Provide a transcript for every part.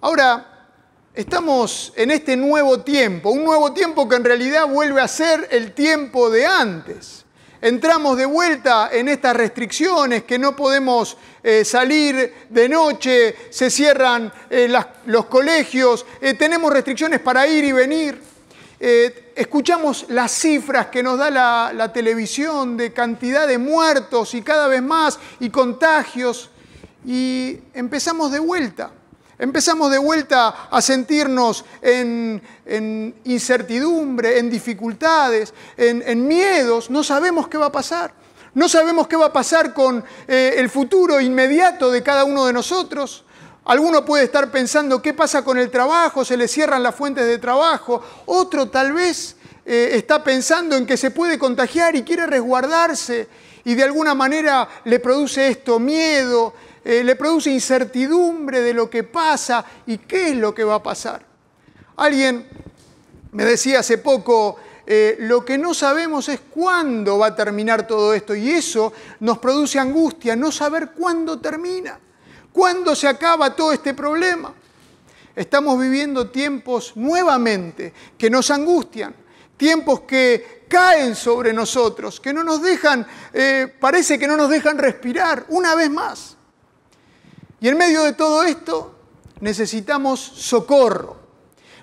Ahora, estamos en este nuevo tiempo, un nuevo tiempo que en realidad vuelve a ser el tiempo de antes. Entramos de vuelta en estas restricciones, que no podemos eh, salir de noche, se cierran eh, los colegios, eh, tenemos restricciones para ir y venir. escuchamos las cifras que nos da la, la televisión de cantidad de muertos y cada vez más y contagios y empezamos de vuelta. Empezamos de vuelta a sentirnos en, incertidumbre, en dificultades, en, miedos. No sabemos qué va a pasar. No sabemos qué va a pasar con eh, el futuro inmediato de cada uno de nosotros. Alguno puede estar pensando qué pasa con el trabajo, se le cierran las fuentes de trabajo. Otro tal vez eh, está pensando en que se puede contagiar y quiere resguardarse y de alguna manera le produce esto miedo, eh, le produce incertidumbre de lo que pasa y qué es lo que va a pasar. Alguien me decía hace poco, eh, lo que no sabemos es cuándo va a terminar todo esto y eso nos produce angustia, no saber cuándo termina, cuándo se acaba todo este problema. Estamos viviendo tiempos nuevamente que nos angustian, tiempos que caen sobre nosotros, que no nos dejan, eh, parece que no nos dejan respirar una vez más. Y en medio de todo esto necesitamos socorro,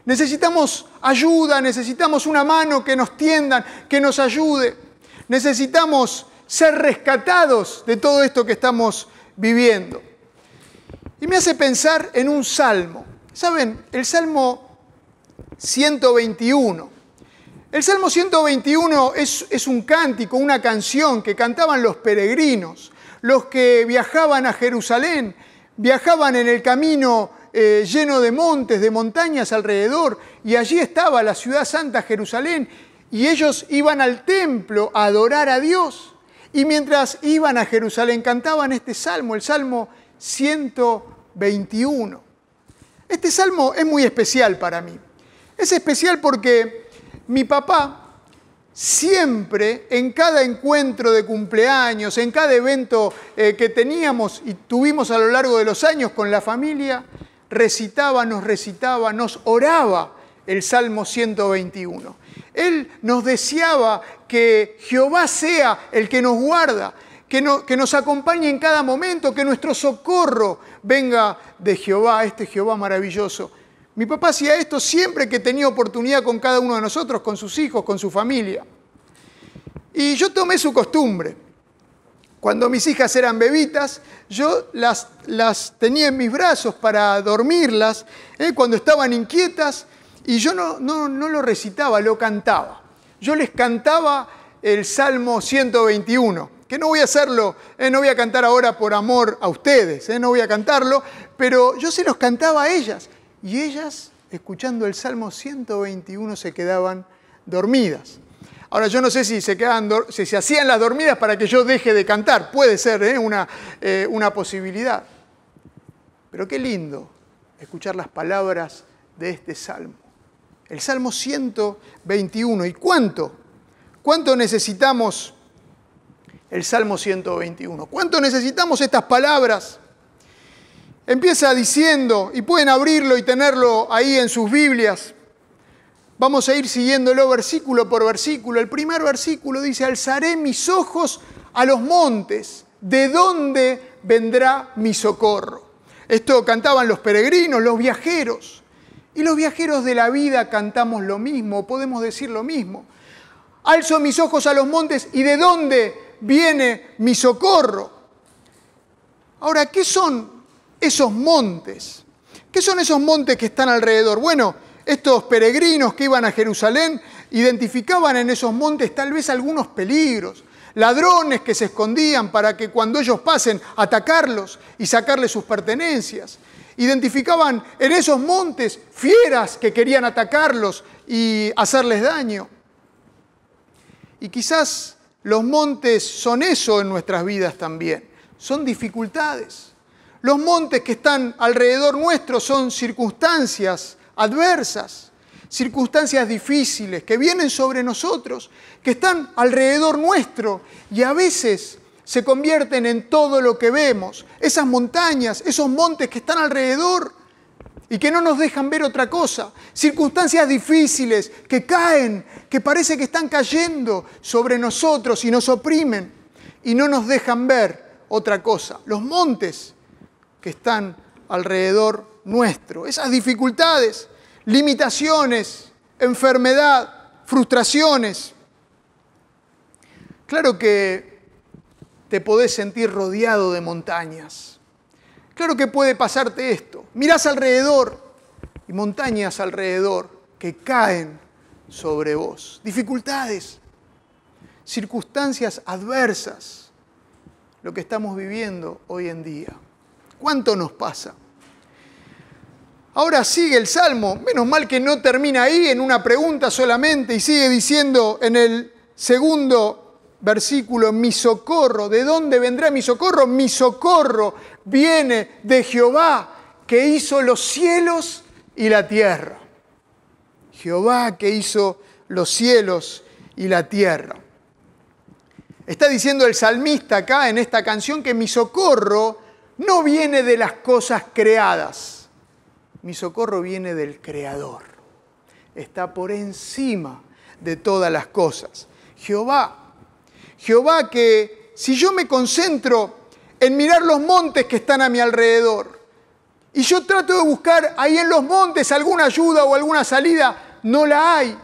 necesitamos ayuda, necesitamos una mano que nos tiendan, que nos ayude, necesitamos ser rescatados de todo esto que estamos viviendo. Y me hace pensar en un salmo. ¿Saben? El Salmo 121. El Salmo 121 es, es, un cántico, una canción que cantaban los peregrinos, los que viajaban a Jerusalén Viajaban en el camino eh, lleno de montes, de montañas alrededor, y allí estaba la ciudad santa Jerusalén, y ellos iban al templo a adorar a Dios. Y mientras iban a Jerusalén cantaban este salmo, el Salmo 121. Este salmo es muy especial para mí. Es especial porque mi papá siempre en cada encuentro de cumpleaños, en cada evento eh, que teníamos y tuvimos a lo largo de los años con la familia, recitaba, nos recitaba, nos oraba el Salmo 121. Él nos deseaba que Jehová sea el que nos guarda, que, que nos acompañe en cada momento, que nuestro socorro venga de Jehová, este Jehová maravilloso. Mi papá hacía esto siempre que tenía oportunidad con cada uno de nosotros, con sus hijos, con su familia. Y yo tomé su costumbre. Cuando mis hijas eran bebitas, yo las, las tenía en mis brazos para dormirlas, ¿eh? cuando estaban inquietas, y yo no, no, no lo recitaba, lo cantaba. Yo les cantaba el Salmo 121, que no voy a hacerlo, ¿eh? no voy a cantar ahora por amor a ustedes, ¿eh? no voy a cantarlo, pero yo se los cantaba a ellas. Y ellas, escuchando el Salmo 121, se quedaban dormidas. Ahora, yo no sé si se, hacían las dormidas para que yo deje de cantar. Puede ser ¿eh? una, eh, una posibilidad. Pero qué lindo escuchar las palabras de este salmo. El Salmo 121. ¿Y cuánto? ¿Cuánto necesitamos el Salmo 121? ¿Cuánto necesitamos estas palabras? Empieza diciendo, y pueden abrirlo y tenerlo ahí en sus Biblias, Vamos a ir siguiéndolo versículo por versículo. El primer versículo dice, alzaré mis ojos a los montes, ¿de dónde vendrá mi socorro? Esto cantaban los peregrinos, los viajeros. Y los viajeros de la vida cantamos lo mismo, podemos decir lo mismo. Alzo mis ojos a los montes y ¿de dónde viene mi socorro? Ahora, ¿qué son esos montes? ¿Qué son esos montes que están alrededor? Bueno, estos peregrinos que iban a Jerusalén identificaban en esos montes tal vez algunos peligros, ladrones que se escondían para que cuando ellos pasen atacarlos y sacarles sus pertenencias. Identificaban en esos montes fieras que querían atacarlos y hacerles daño. Y quizás los montes son eso en nuestras vidas también, son dificultades. Los montes que están alrededor nuestro son circunstancias adversas, circunstancias difíciles que vienen sobre nosotros, que están alrededor nuestro y a veces se convierten en todo lo que vemos. Esas montañas, esos montes que están alrededor, y que no nos dejan ver otra cosa. Circunstancias difíciles que caen, que parece que están cayendo sobre nosotros y nos oprimen y no nos dejan ver otra cosa. Los montes que están alrededor nuestro, esas dificultades, limitaciones, enfermedad, frustraciones. Claro que te podés sentir rodeado de montañas. Claro que puede pasarte esto. Mirás alrededor y montañas alrededor que caen sobre vos. Dificultades, circunstancias adversas, lo que estamos viviendo hoy en día. ¿Cuánto nos pasa? Ahora sigue el Salmo, menos mal que no termina ahí en una pregunta solamente y sigue diciendo en el segundo versículo, mi socorro, ¿de dónde vendrá mi socorro? Mi socorro viene de Jehová que hizo los cielos y la tierra. Jehová que hizo los cielos y la tierra. Está diciendo el salmista acá en esta canción que mi socorro no viene de las cosas creadas mi socorro viene del Creador. Está por encima de todas las cosas. Jehová, Jehová que si yo me concentro en mirar los montes que están a mi alrededor, y yo trato de buscar ahí en los montes alguna ayuda o alguna salida, no la hay.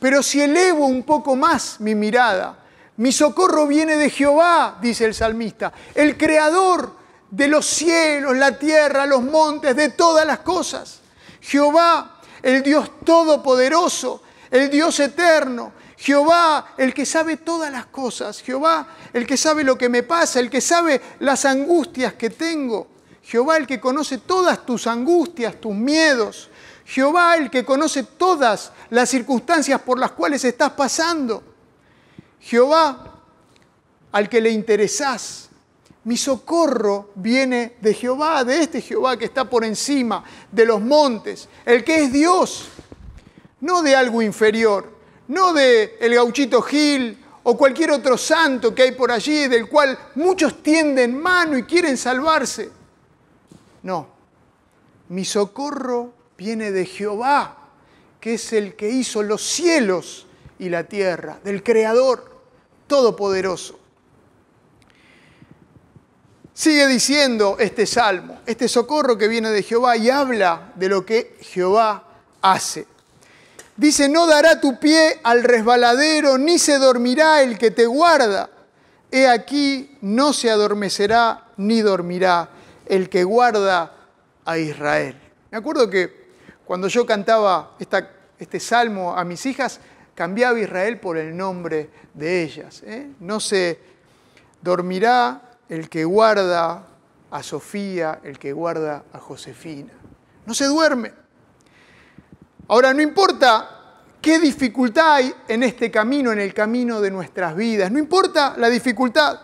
Pero si elevo un poco más mi mirada, mi socorro viene de Jehová, dice el salmista, el creador de los cielos, la tierra, los montes, de todas las cosas. Jehová, el Dios todopoderoso, el Dios eterno, Jehová, el que sabe todas las cosas, Jehová, el que sabe lo que me pasa, el que sabe las angustias que tengo, Jehová, el que conoce todas tus angustias, tus miedos, Jehová, el que conoce todas las circunstancias por las cuales estás pasando, Jehová, al que le interesás, mi socorro viene de Jehová, de este Jehová que está por encima de los montes, el que es Dios, no de algo inferior, no de el gauchito Gil o cualquier otro santo que hay por allí del cual muchos tienden mano y quieren salvarse. No, mi socorro viene de Jehová, que es el que hizo los cielos y la tierra, del Creador Todopoderoso. Sigue diciendo este salmo, este socorro que viene de Jehová y habla de lo que Jehová hace. Dice, no dará tu pie al resbaladero, ni se dormirá el que te guarda. He aquí, no se adormecerá ni dormirá el que guarda a Israel. Me acuerdo que cuando yo cantaba este salmo a mis hijas, cambiaba Israel por el nombre de ellas. ¿eh? No se dormirá el que guarda a Sofía, el que guarda a Josefina. No se duerme. Ahora, no importa qué dificultad hay en este camino, en el camino de nuestras vidas, no importa la dificultad,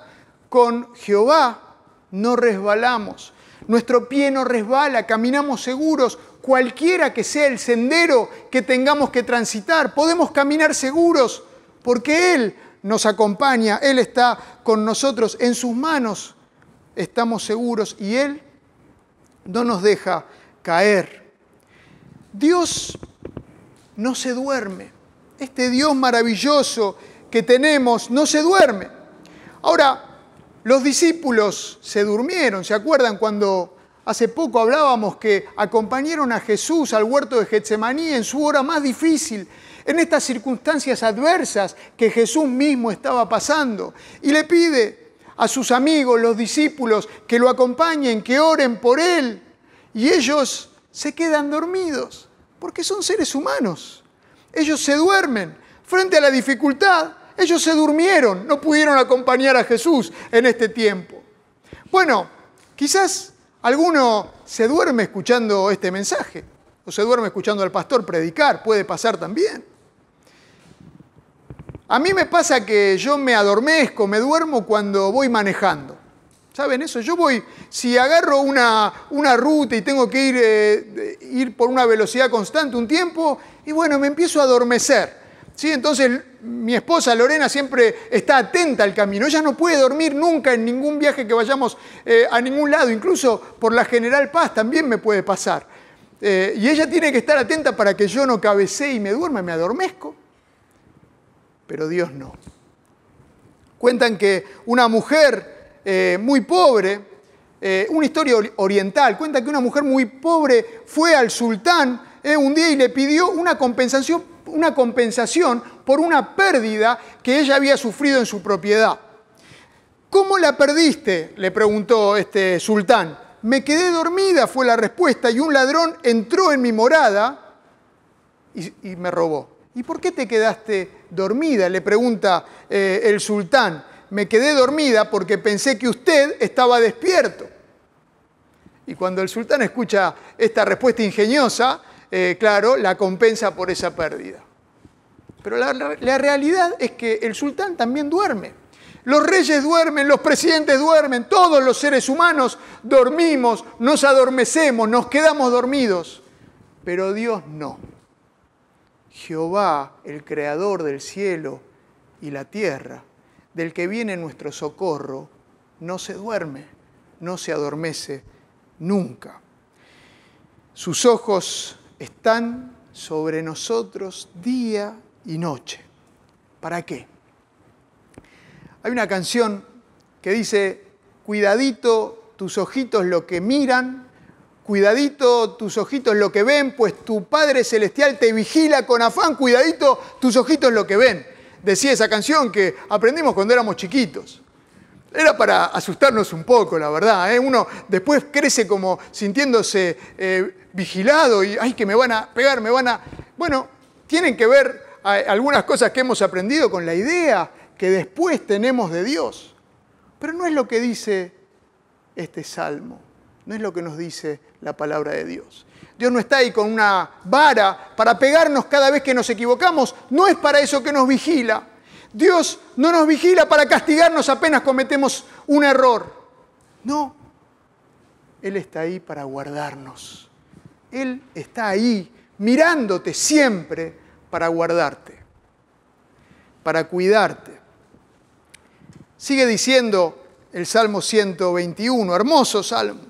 con Jehová no resbalamos. Nuestro pie no resbala, caminamos seguros, cualquiera que sea el sendero que tengamos que transitar, podemos caminar seguros porque Él nos acompaña, Él está con nosotros, en sus manos estamos seguros y Él no nos deja caer. Dios no se duerme. Este Dios maravilloso que tenemos no se duerme. Ahora, los discípulos se durmieron, ¿se acuerdan cuando hace poco hablábamos que acompañaron a Jesús al huerto de Getsemaní en su hora más difícil? En estas circunstancias adversas que Jesús mismo estaba pasando. Y le pide a sus amigos, los discípulos, que lo acompañen, que oren por él. Y ellos se quedan dormidos, porque son seres humanos. Ellos se duermen. Frente a la dificultad, ellos se durmieron, no pudieron acompañar a Jesús en este tiempo. Bueno, quizás alguno se duerme escuchando este mensaje, o se duerme escuchando al pastor predicar, puede pasar también. A mí me pasa que yo me adormezco, me duermo cuando voy manejando. ¿Saben eso? Yo voy, si agarro una, una ruta y tengo que ir, eh, ir por una velocidad constante un tiempo, y bueno, me empiezo a adormecer. ¿sí? Entonces mi esposa Lorena siempre está atenta al camino. Ella no puede dormir nunca en ningún viaje que vayamos eh, a ningún lado, incluso por la General Paz también me puede pasar. eh, y ella tiene que estar atenta para que yo no cabecee y me duerma, me adormezco. Pero Dios no. Cuentan que una mujer eh, muy pobre, eh, una historia oriental, cuenta que una mujer muy pobre fue al sultán un día y le pidió una compensación por una pérdida que ella había sufrido en su propiedad. ¿Cómo la perdiste? le preguntó este sultán. Me quedé dormida, fue la respuesta, y un ladrón entró en mi morada y, me robó. ¿Y por qué te quedaste dormida? le pregunta eh, el sultán. Me quedé dormida porque pensé que usted estaba despierto. Y cuando el sultán escucha esta respuesta ingeniosa, eh, claro, la compensa por esa pérdida. Pero la realidad es que el sultán también duerme. Los reyes duermen, los presidentes duermen, todos los seres humanos dormimos, nos adormecemos, nos quedamos dormidos. Pero Dios no. Jehová, el creador del cielo y la tierra, del que viene nuestro socorro, no se duerme, no se adormece nunca. Sus ojos están sobre nosotros día y noche. ¿Para qué? Hay una canción que dice, cuidadito tus ojitos lo que miran, cuidadito tus ojitos lo que ven, pues tu Padre Celestial te vigila con afán, cuidadito tus ojitos lo que ven. Decía esa canción que aprendimos cuando éramos chiquitos. Era para asustarnos un poco, la verdad. ¿eh? Uno después crece como sintiéndose eh, vigilado y, ay, que me van a pegar, me van a... Bueno, tienen que ver algunas cosas que hemos aprendido con la idea que después tenemos de Dios. Pero no es lo que dice este salmo, no es lo que nos dice la palabra de Dios. Dios no está ahí con una vara para pegarnos cada vez que nos equivocamos, no es para eso que nos vigila. Dios no nos vigila para castigarnos apenas cometemos un error. No, Él está ahí para guardarnos. Él está ahí mirándote siempre para guardarte, para cuidarte. Sigue diciendo el Salmo 121, hermoso Salmo.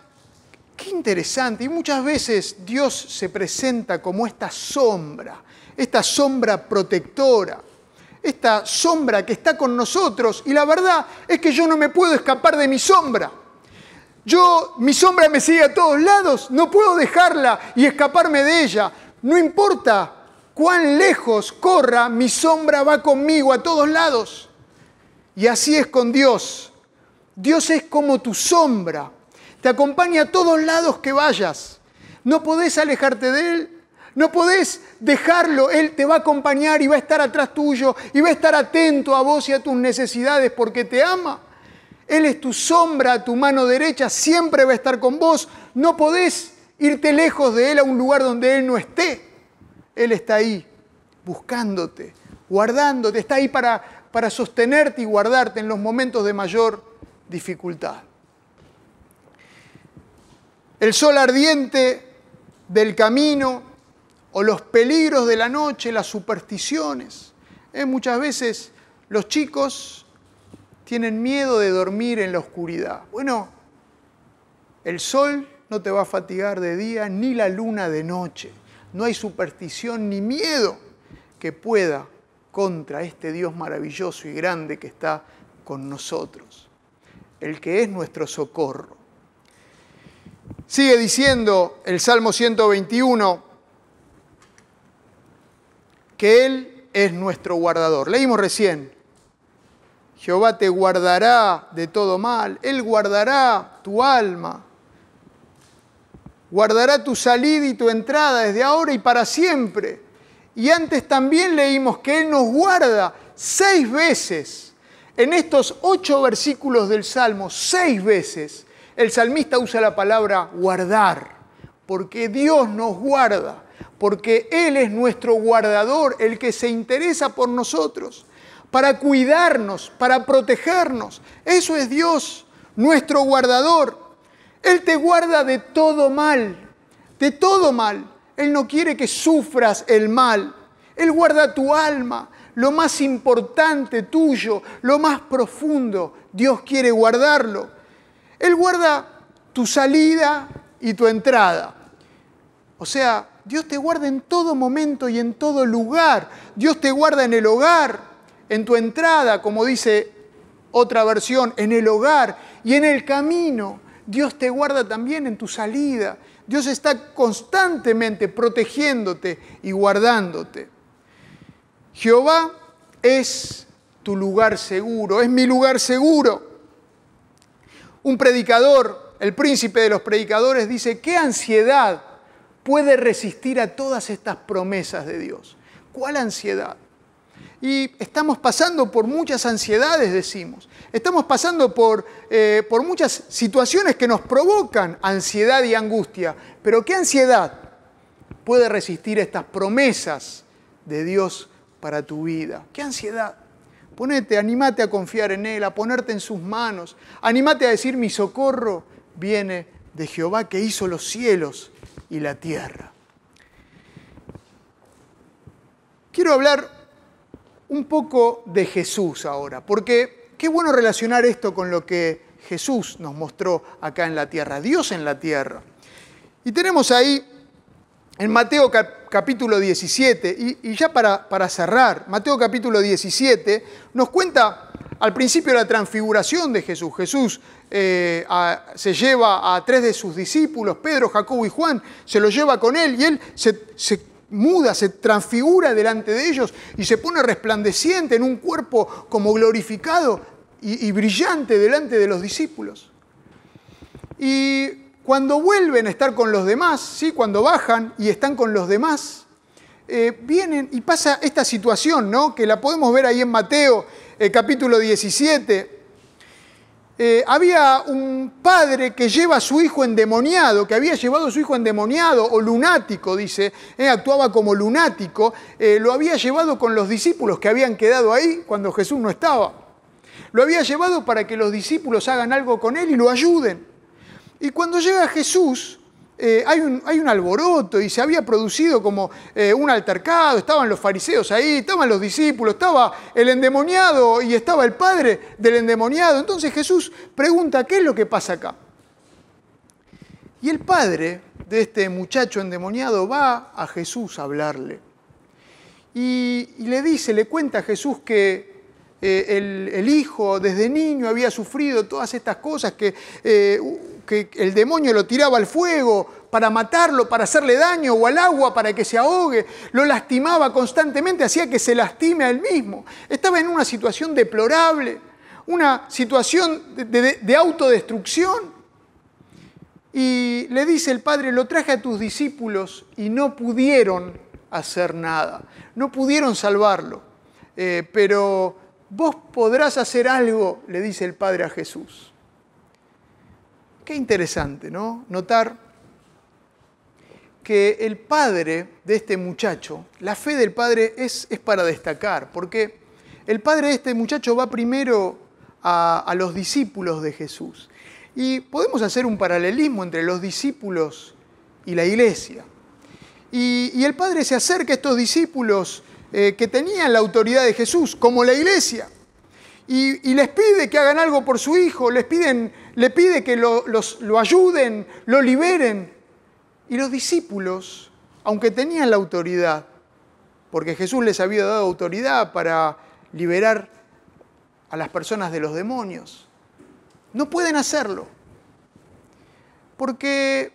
Qué interesante. Y muchas veces Dios se presenta como esta sombra, esta sombra protectora, esta sombra que está con nosotros. Y la verdad es que yo no me puedo escapar de mi sombra. Yo, mi sombra me sigue a todos lados, no puedo dejarla y escaparme de ella. No importa cuán lejos corra, mi sombra va conmigo a todos lados. Y así es con Dios. Dios es como tu sombra te acompaña a todos lados que vayas. No podés alejarte de Él, no podés dejarlo, Él te va a acompañar y va a estar atrás tuyo y va a estar atento a vos y a tus necesidades porque te ama. Él es tu sombra, tu mano derecha, siempre va a estar con vos. No podés irte lejos de Él a un lugar donde Él no esté. Él está ahí, buscándote, guardándote, está ahí para, para sostenerte y guardarte en los momentos de mayor dificultad el sol ardiente del camino o los peligros de la noche, las supersticiones. Eh, muchas veces los chicos tienen miedo de dormir en la oscuridad. Bueno, el sol no te va a fatigar de día ni la luna de noche. No hay superstición ni miedo que pueda contra este Dios maravilloso y grande que está con nosotros, el que es nuestro socorro. Sigue diciendo el Salmo 121 que Él es nuestro guardador. Leímos recién, Jehová te guardará de todo mal, Él guardará tu alma, guardará tu salida y tu entrada desde ahora y para siempre. Y antes también leímos que Él nos guarda seis veces. En estos ocho versículos del Salmo, seis veces el salmista usa la palabra guardar, porque Dios nos guarda, porque Él es nuestro guardador, el que se interesa por nosotros, para cuidarnos, para protegernos. Eso es Dios, nuestro guardador. Él te guarda de todo mal, de todo mal. Él no quiere que sufras el mal. Él guarda tu alma, lo más importante tuyo, lo más profundo. Dios quiere guardarlo. Él guarda tu salida y tu entrada. O sea, Dios te guarda en todo momento y en todo lugar. Dios te guarda en el hogar, en tu entrada, como dice otra versión, en el hogar y en el camino. Dios te guarda también en tu salida. Dios está constantemente protegiéndote y guardándote. Jehová es tu lugar seguro, es mi lugar seguro. Un predicador, el príncipe de los predicadores, dice, ¿qué ansiedad puede resistir a todas estas promesas de Dios? ¿Cuál ansiedad? Y estamos pasando por muchas ansiedades, decimos. Estamos pasando por, eh, por muchas situaciones que nos provocan ansiedad y angustia. Pero ¿qué ansiedad puede resistir estas promesas de Dios para tu vida? ¿Qué ansiedad? Ponete, animate a confiar en Él, a ponerte en sus manos. Animate a decir, mi socorro viene de Jehová que hizo los cielos y la tierra. Quiero hablar un poco de Jesús ahora, porque qué bueno relacionar esto con lo que Jesús nos mostró acá en la tierra, Dios en la tierra. Y tenemos ahí en Mateo capítulo 17, y, ya para, para, cerrar, Mateo capítulo 17 nos cuenta al principio la transfiguración de Jesús. Jesús eh, se lleva a tres de sus discípulos, Pedro, Jacobo y Juan, se los lleva con él y él se, se muda, se transfigura delante de ellos y se pone resplandeciente en un cuerpo como glorificado y, brillante delante de los discípulos. Y cuando vuelven a estar con los demás, ¿sí? cuando bajan y están con los demás, eh, vienen y pasa esta situación, ¿no? que la podemos ver ahí en Mateo eh, capítulo 17, eh, había un padre que lleva a su hijo endemoniado, que había llevado a su hijo endemoniado o lunático, dice, actuaba como lunático, lo había llevado con los discípulos que habían quedado ahí cuando Jesús no estaba. Lo había llevado para que los discípulos hagan algo con él y lo ayuden. Y cuando llega Jesús, eh, hay, un, hay, un, alboroto y se había producido como eh, un altercado, estaban los fariseos ahí, estaban los discípulos, estaba el endemoniado y estaba el padre del endemoniado. Entonces Jesús pregunta, ¿qué es lo que pasa acá? Y el padre de este muchacho endemoniado va a Jesús a hablarle. Y, le dice, le cuenta a Jesús que eh, el, el, hijo desde niño había sufrido todas estas cosas, que que el demonio lo tiraba al fuego para matarlo, para hacerle daño, o al agua para que se ahogue, lo lastimaba constantemente, hacía que se lastime a él mismo. Estaba en una situación deplorable, una situación de, de autodestrucción. Y le dice el Padre, lo traje a tus discípulos y no pudieron hacer nada, no pudieron salvarlo, eh, pero vos podrás hacer algo, le dice el Padre a Jesús. Qué interesante, ¿no? Notar que el padre de este muchacho, la fe del padre es, es para destacar, porque el padre de este muchacho va primero a, los discípulos de Jesús. Y podemos hacer un paralelismo entre los discípulos y la iglesia. Y, el padre se acerca a estos discípulos eh, que tenían la autoridad de Jesús, como la iglesia, y, les pide que hagan algo por su hijo, les piden le pide que lo, lo ayuden, lo liberen. Y los discípulos, aunque tenían la autoridad, porque Jesús les había dado autoridad para liberar a las personas de los demonios, no pueden hacerlo. Porque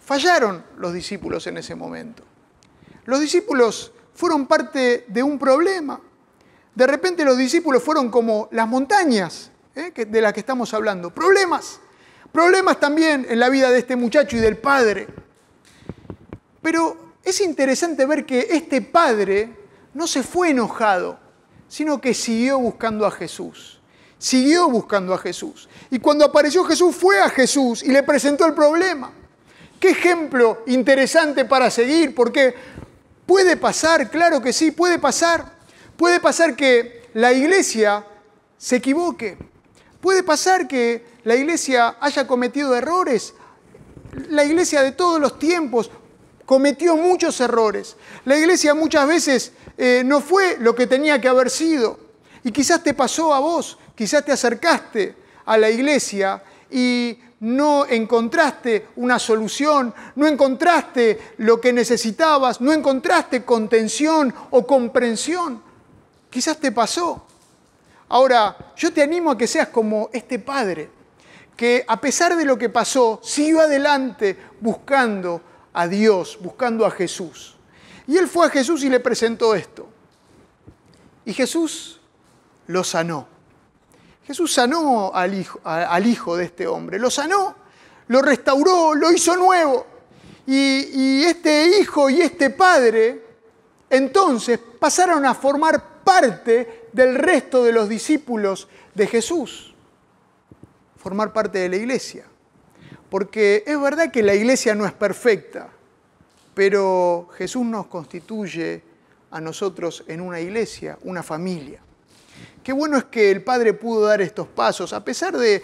fallaron los discípulos en ese momento. Los discípulos fueron parte de un problema. De repente los discípulos fueron como las montañas ¿eh? de la que estamos hablando. Problemas, problemas también en la vida de este muchacho y del padre. Pero es interesante ver que este padre no se fue enojado, sino que siguió buscando a Jesús. Siguió buscando a Jesús. Y cuando apareció Jesús fue a Jesús y le presentó el problema. Qué ejemplo interesante para seguir, porque puede pasar, claro que sí, puede pasar. Puede pasar que la iglesia se equivoque. Puede pasar que la iglesia haya cometido errores. La iglesia de todos los tiempos cometió muchos errores. La iglesia muchas veces eh, no fue lo que tenía que haber sido. Y quizás te pasó a vos, quizás te acercaste a la iglesia y no encontraste una solución, no encontraste lo que necesitabas, no encontraste contención o comprensión. Quizás te pasó. Ahora, yo te animo a que seas como este padre, que a pesar de lo que pasó, siguió adelante buscando a Dios, buscando a Jesús. Y él fue a Jesús y le presentó esto. Y Jesús lo sanó. Jesús sanó al hijo, de este hombre, lo sanó, lo restauró, lo hizo nuevo. Y, y este hijo y este padre entonces pasaron a formar parte del resto de los discípulos de Jesús, formar parte de la iglesia. Porque es verdad que la iglesia no es perfecta, pero Jesús nos constituye a nosotros en una iglesia, una familia. Qué bueno es que el Padre pudo dar estos pasos, a pesar de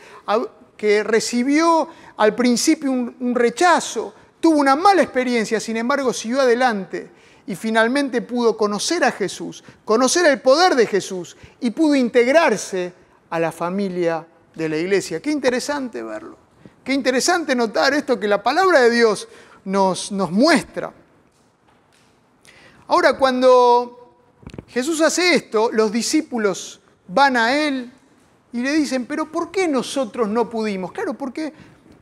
que recibió al principio un, rechazo, tuvo una mala experiencia, sin embargo siguió adelante y finalmente pudo conocer a Jesús, conocer el poder de Jesús y pudo integrarse a la familia de la iglesia. Qué interesante verlo, qué interesante notar esto que la palabra de Dios nos, nos muestra. Ahora, cuando Jesús hace esto, los discípulos van a él y le dicen, pero ¿por qué nosotros no pudimos? Claro, porque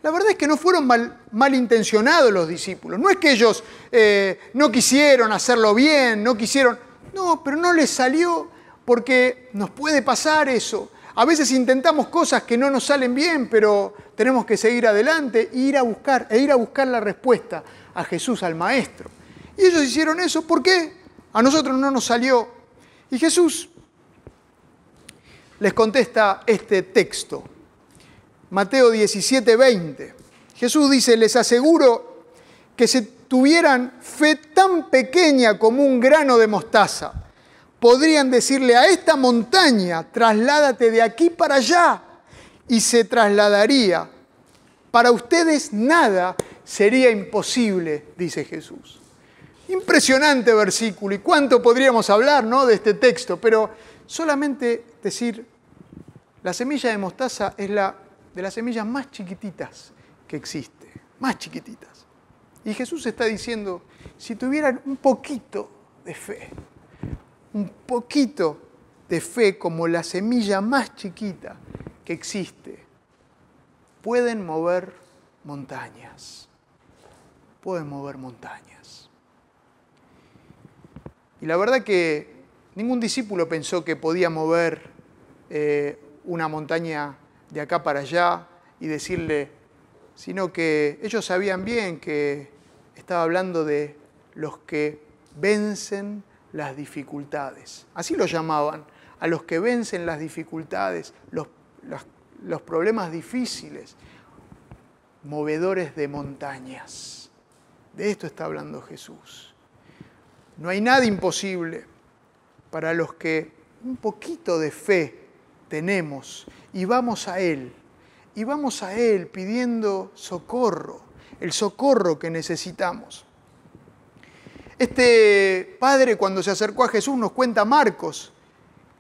la verdad es que no fueron mal, malintencionados los discípulos. No es que ellos eh, no quisieron hacerlo bien, no quisieron... No, pero no les salió porque nos puede pasar eso. A veces intentamos cosas que no nos salen bien, pero tenemos que seguir adelante e ir a buscar, e ir a buscar la respuesta a Jesús, al Maestro. Y ellos hicieron eso, ¿por qué? A nosotros no nos salió. Y Jesús les contesta este texto. Mateo 17, 20. Jesús dice, les aseguro que si tuvieran fe tan pequeña como un grano de mostaza, podrían decirle a esta montaña, trasládate de aquí para allá, y se trasladaría. Para ustedes nada sería imposible, dice Jesús. Impresionante versículo, y cuánto podríamos hablar ¿no? de este texto, pero solamente decir la semilla de mostaza es la de las semillas más chiquititas que existe, más chiquititas. Y Jesús está diciendo, si tuvieran un poquito de fe, un poquito de fe como la semilla más chiquita que existe, pueden mover montañas, pueden mover montañas. Y la verdad que ningún discípulo pensó que podía mover eh, una montaña de acá para allá y decirle, sino que ellos sabían bien que estaba hablando de los que vencen las dificultades. Así lo llamaban, a los que vencen las dificultades, los, los problemas difíciles, movedores de montañas. De esto está hablando Jesús. No hay nada imposible para los que un poquito de fe tenemos y vamos a Él. Y vamos a Él pidiendo socorro, el socorro que necesitamos. Este padre cuando se acercó a Jesús nos cuenta Marcos,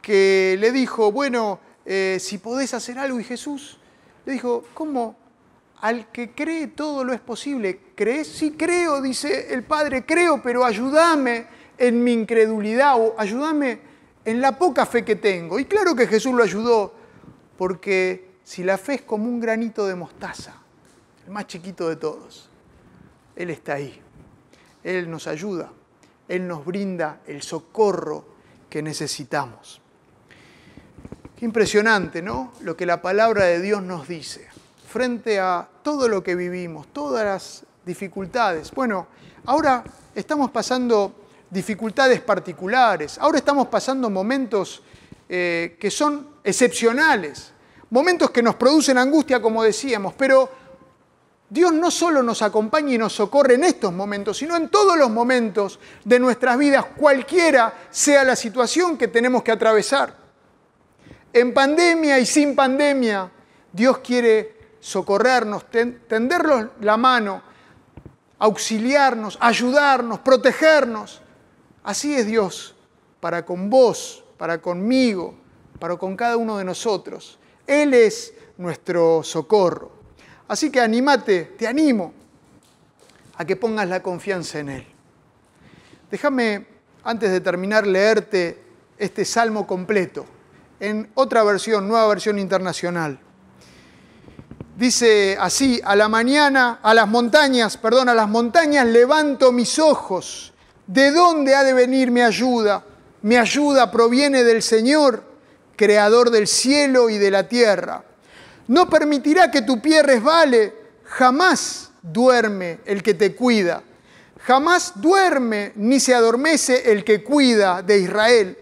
que le dijo, bueno, eh, si podés hacer algo, y Jesús le dijo, ¿cómo? Al que cree todo lo es posible. ¿Crees? Sí creo, dice el padre, creo, pero ayúdame en mi incredulidad o ayúdame en la poca fe que tengo. Y claro que Jesús lo ayudó, porque si la fe es como un granito de mostaza, el más chiquito de todos, Él está ahí. Él nos ayuda, Él nos brinda el socorro que necesitamos. Qué impresionante, ¿no? Lo que la palabra de Dios nos dice frente a todo lo que vivimos, todas las dificultades. Bueno, ahora estamos pasando dificultades particulares. Ahora estamos pasando momentos eh, que son excepcionales, momentos que nos producen angustia, como decíamos, pero Dios no solo nos acompaña y nos socorre en estos momentos, sino en todos los momentos de nuestras vidas, cualquiera sea la situación que tenemos que atravesar. En pandemia y sin pandemia, Dios quiere socorrernos, tendernos la mano, auxiliarnos, ayudarnos, protegernos. Así es Dios para con vos, para conmigo, para con cada uno de nosotros. Él es nuestro socorro. Así que anímate, te animo a que pongas la confianza en Él. Déjame, antes de terminar, leerte este salmo completo, en otra versión, nueva versión internacional. Dice así, a la mañana, a las montañas, perdón, a las montañas levanto mis ojos. ¿De dónde ha de venir mi ayuda? Mi ayuda proviene del Señor, creador del cielo y de la tierra. No permitirá que tu pie resbale, jamás duerme el que te cuida. Jamás duerme ni se adormece el que cuida de Israel.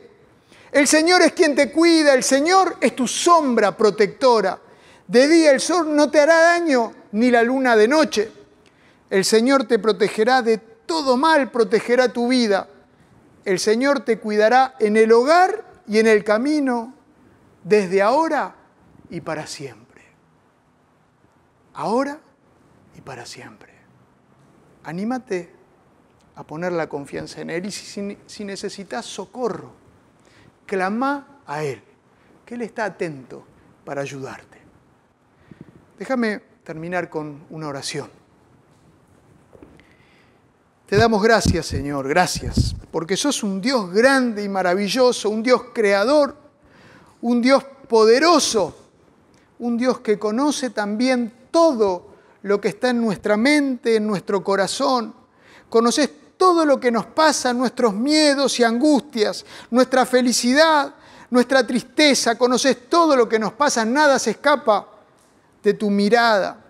El Señor es quien te cuida, el Señor es tu sombra protectora. De día el sol no te hará daño, ni la luna de noche. El Señor te protegerá de todo mal, protegerá tu vida. El Señor te cuidará en el hogar y en el camino, desde ahora y para siempre. Ahora y para siempre. Anímate a poner la confianza en Él y si, si necesitas socorro, clama a Él, que Él está atento para ayudarte. Déjame terminar con una oración. Te damos gracias, Señor, gracias, porque sos un Dios grande y maravilloso, un Dios creador, un Dios poderoso, un Dios que conoce también todo lo que está en nuestra mente, en nuestro corazón. Conoces todo lo que nos pasa, nuestros miedos y angustias, nuestra felicidad, nuestra tristeza, conoces todo lo que nos pasa, nada se escapa de tu mirada.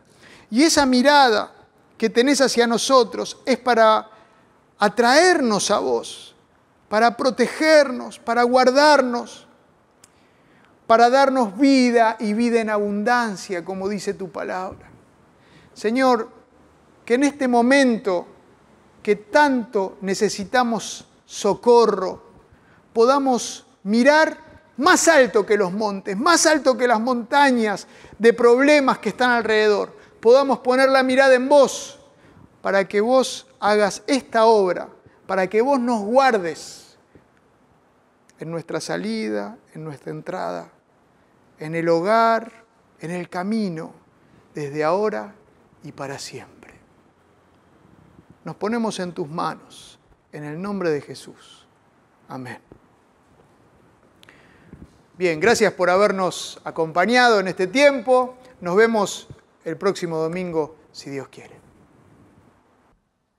Y esa mirada que tenés hacia nosotros es para atraernos a vos, para protegernos, para guardarnos, para darnos vida y vida en abundancia, como dice tu palabra. Señor, que en este momento que tanto necesitamos socorro, podamos mirar más alto que los montes, más alto que las montañas de problemas que están alrededor. Podamos poner la mirada en vos para que vos hagas esta obra, para que vos nos guardes en nuestra salida, en nuestra entrada, en el hogar, en el camino, desde ahora y para siempre. Nos ponemos en tus manos, en el nombre de Jesús. Amén. Bien, gracias por habernos acompañado en este tiempo. Nos vemos el próximo domingo, si Dios quiere.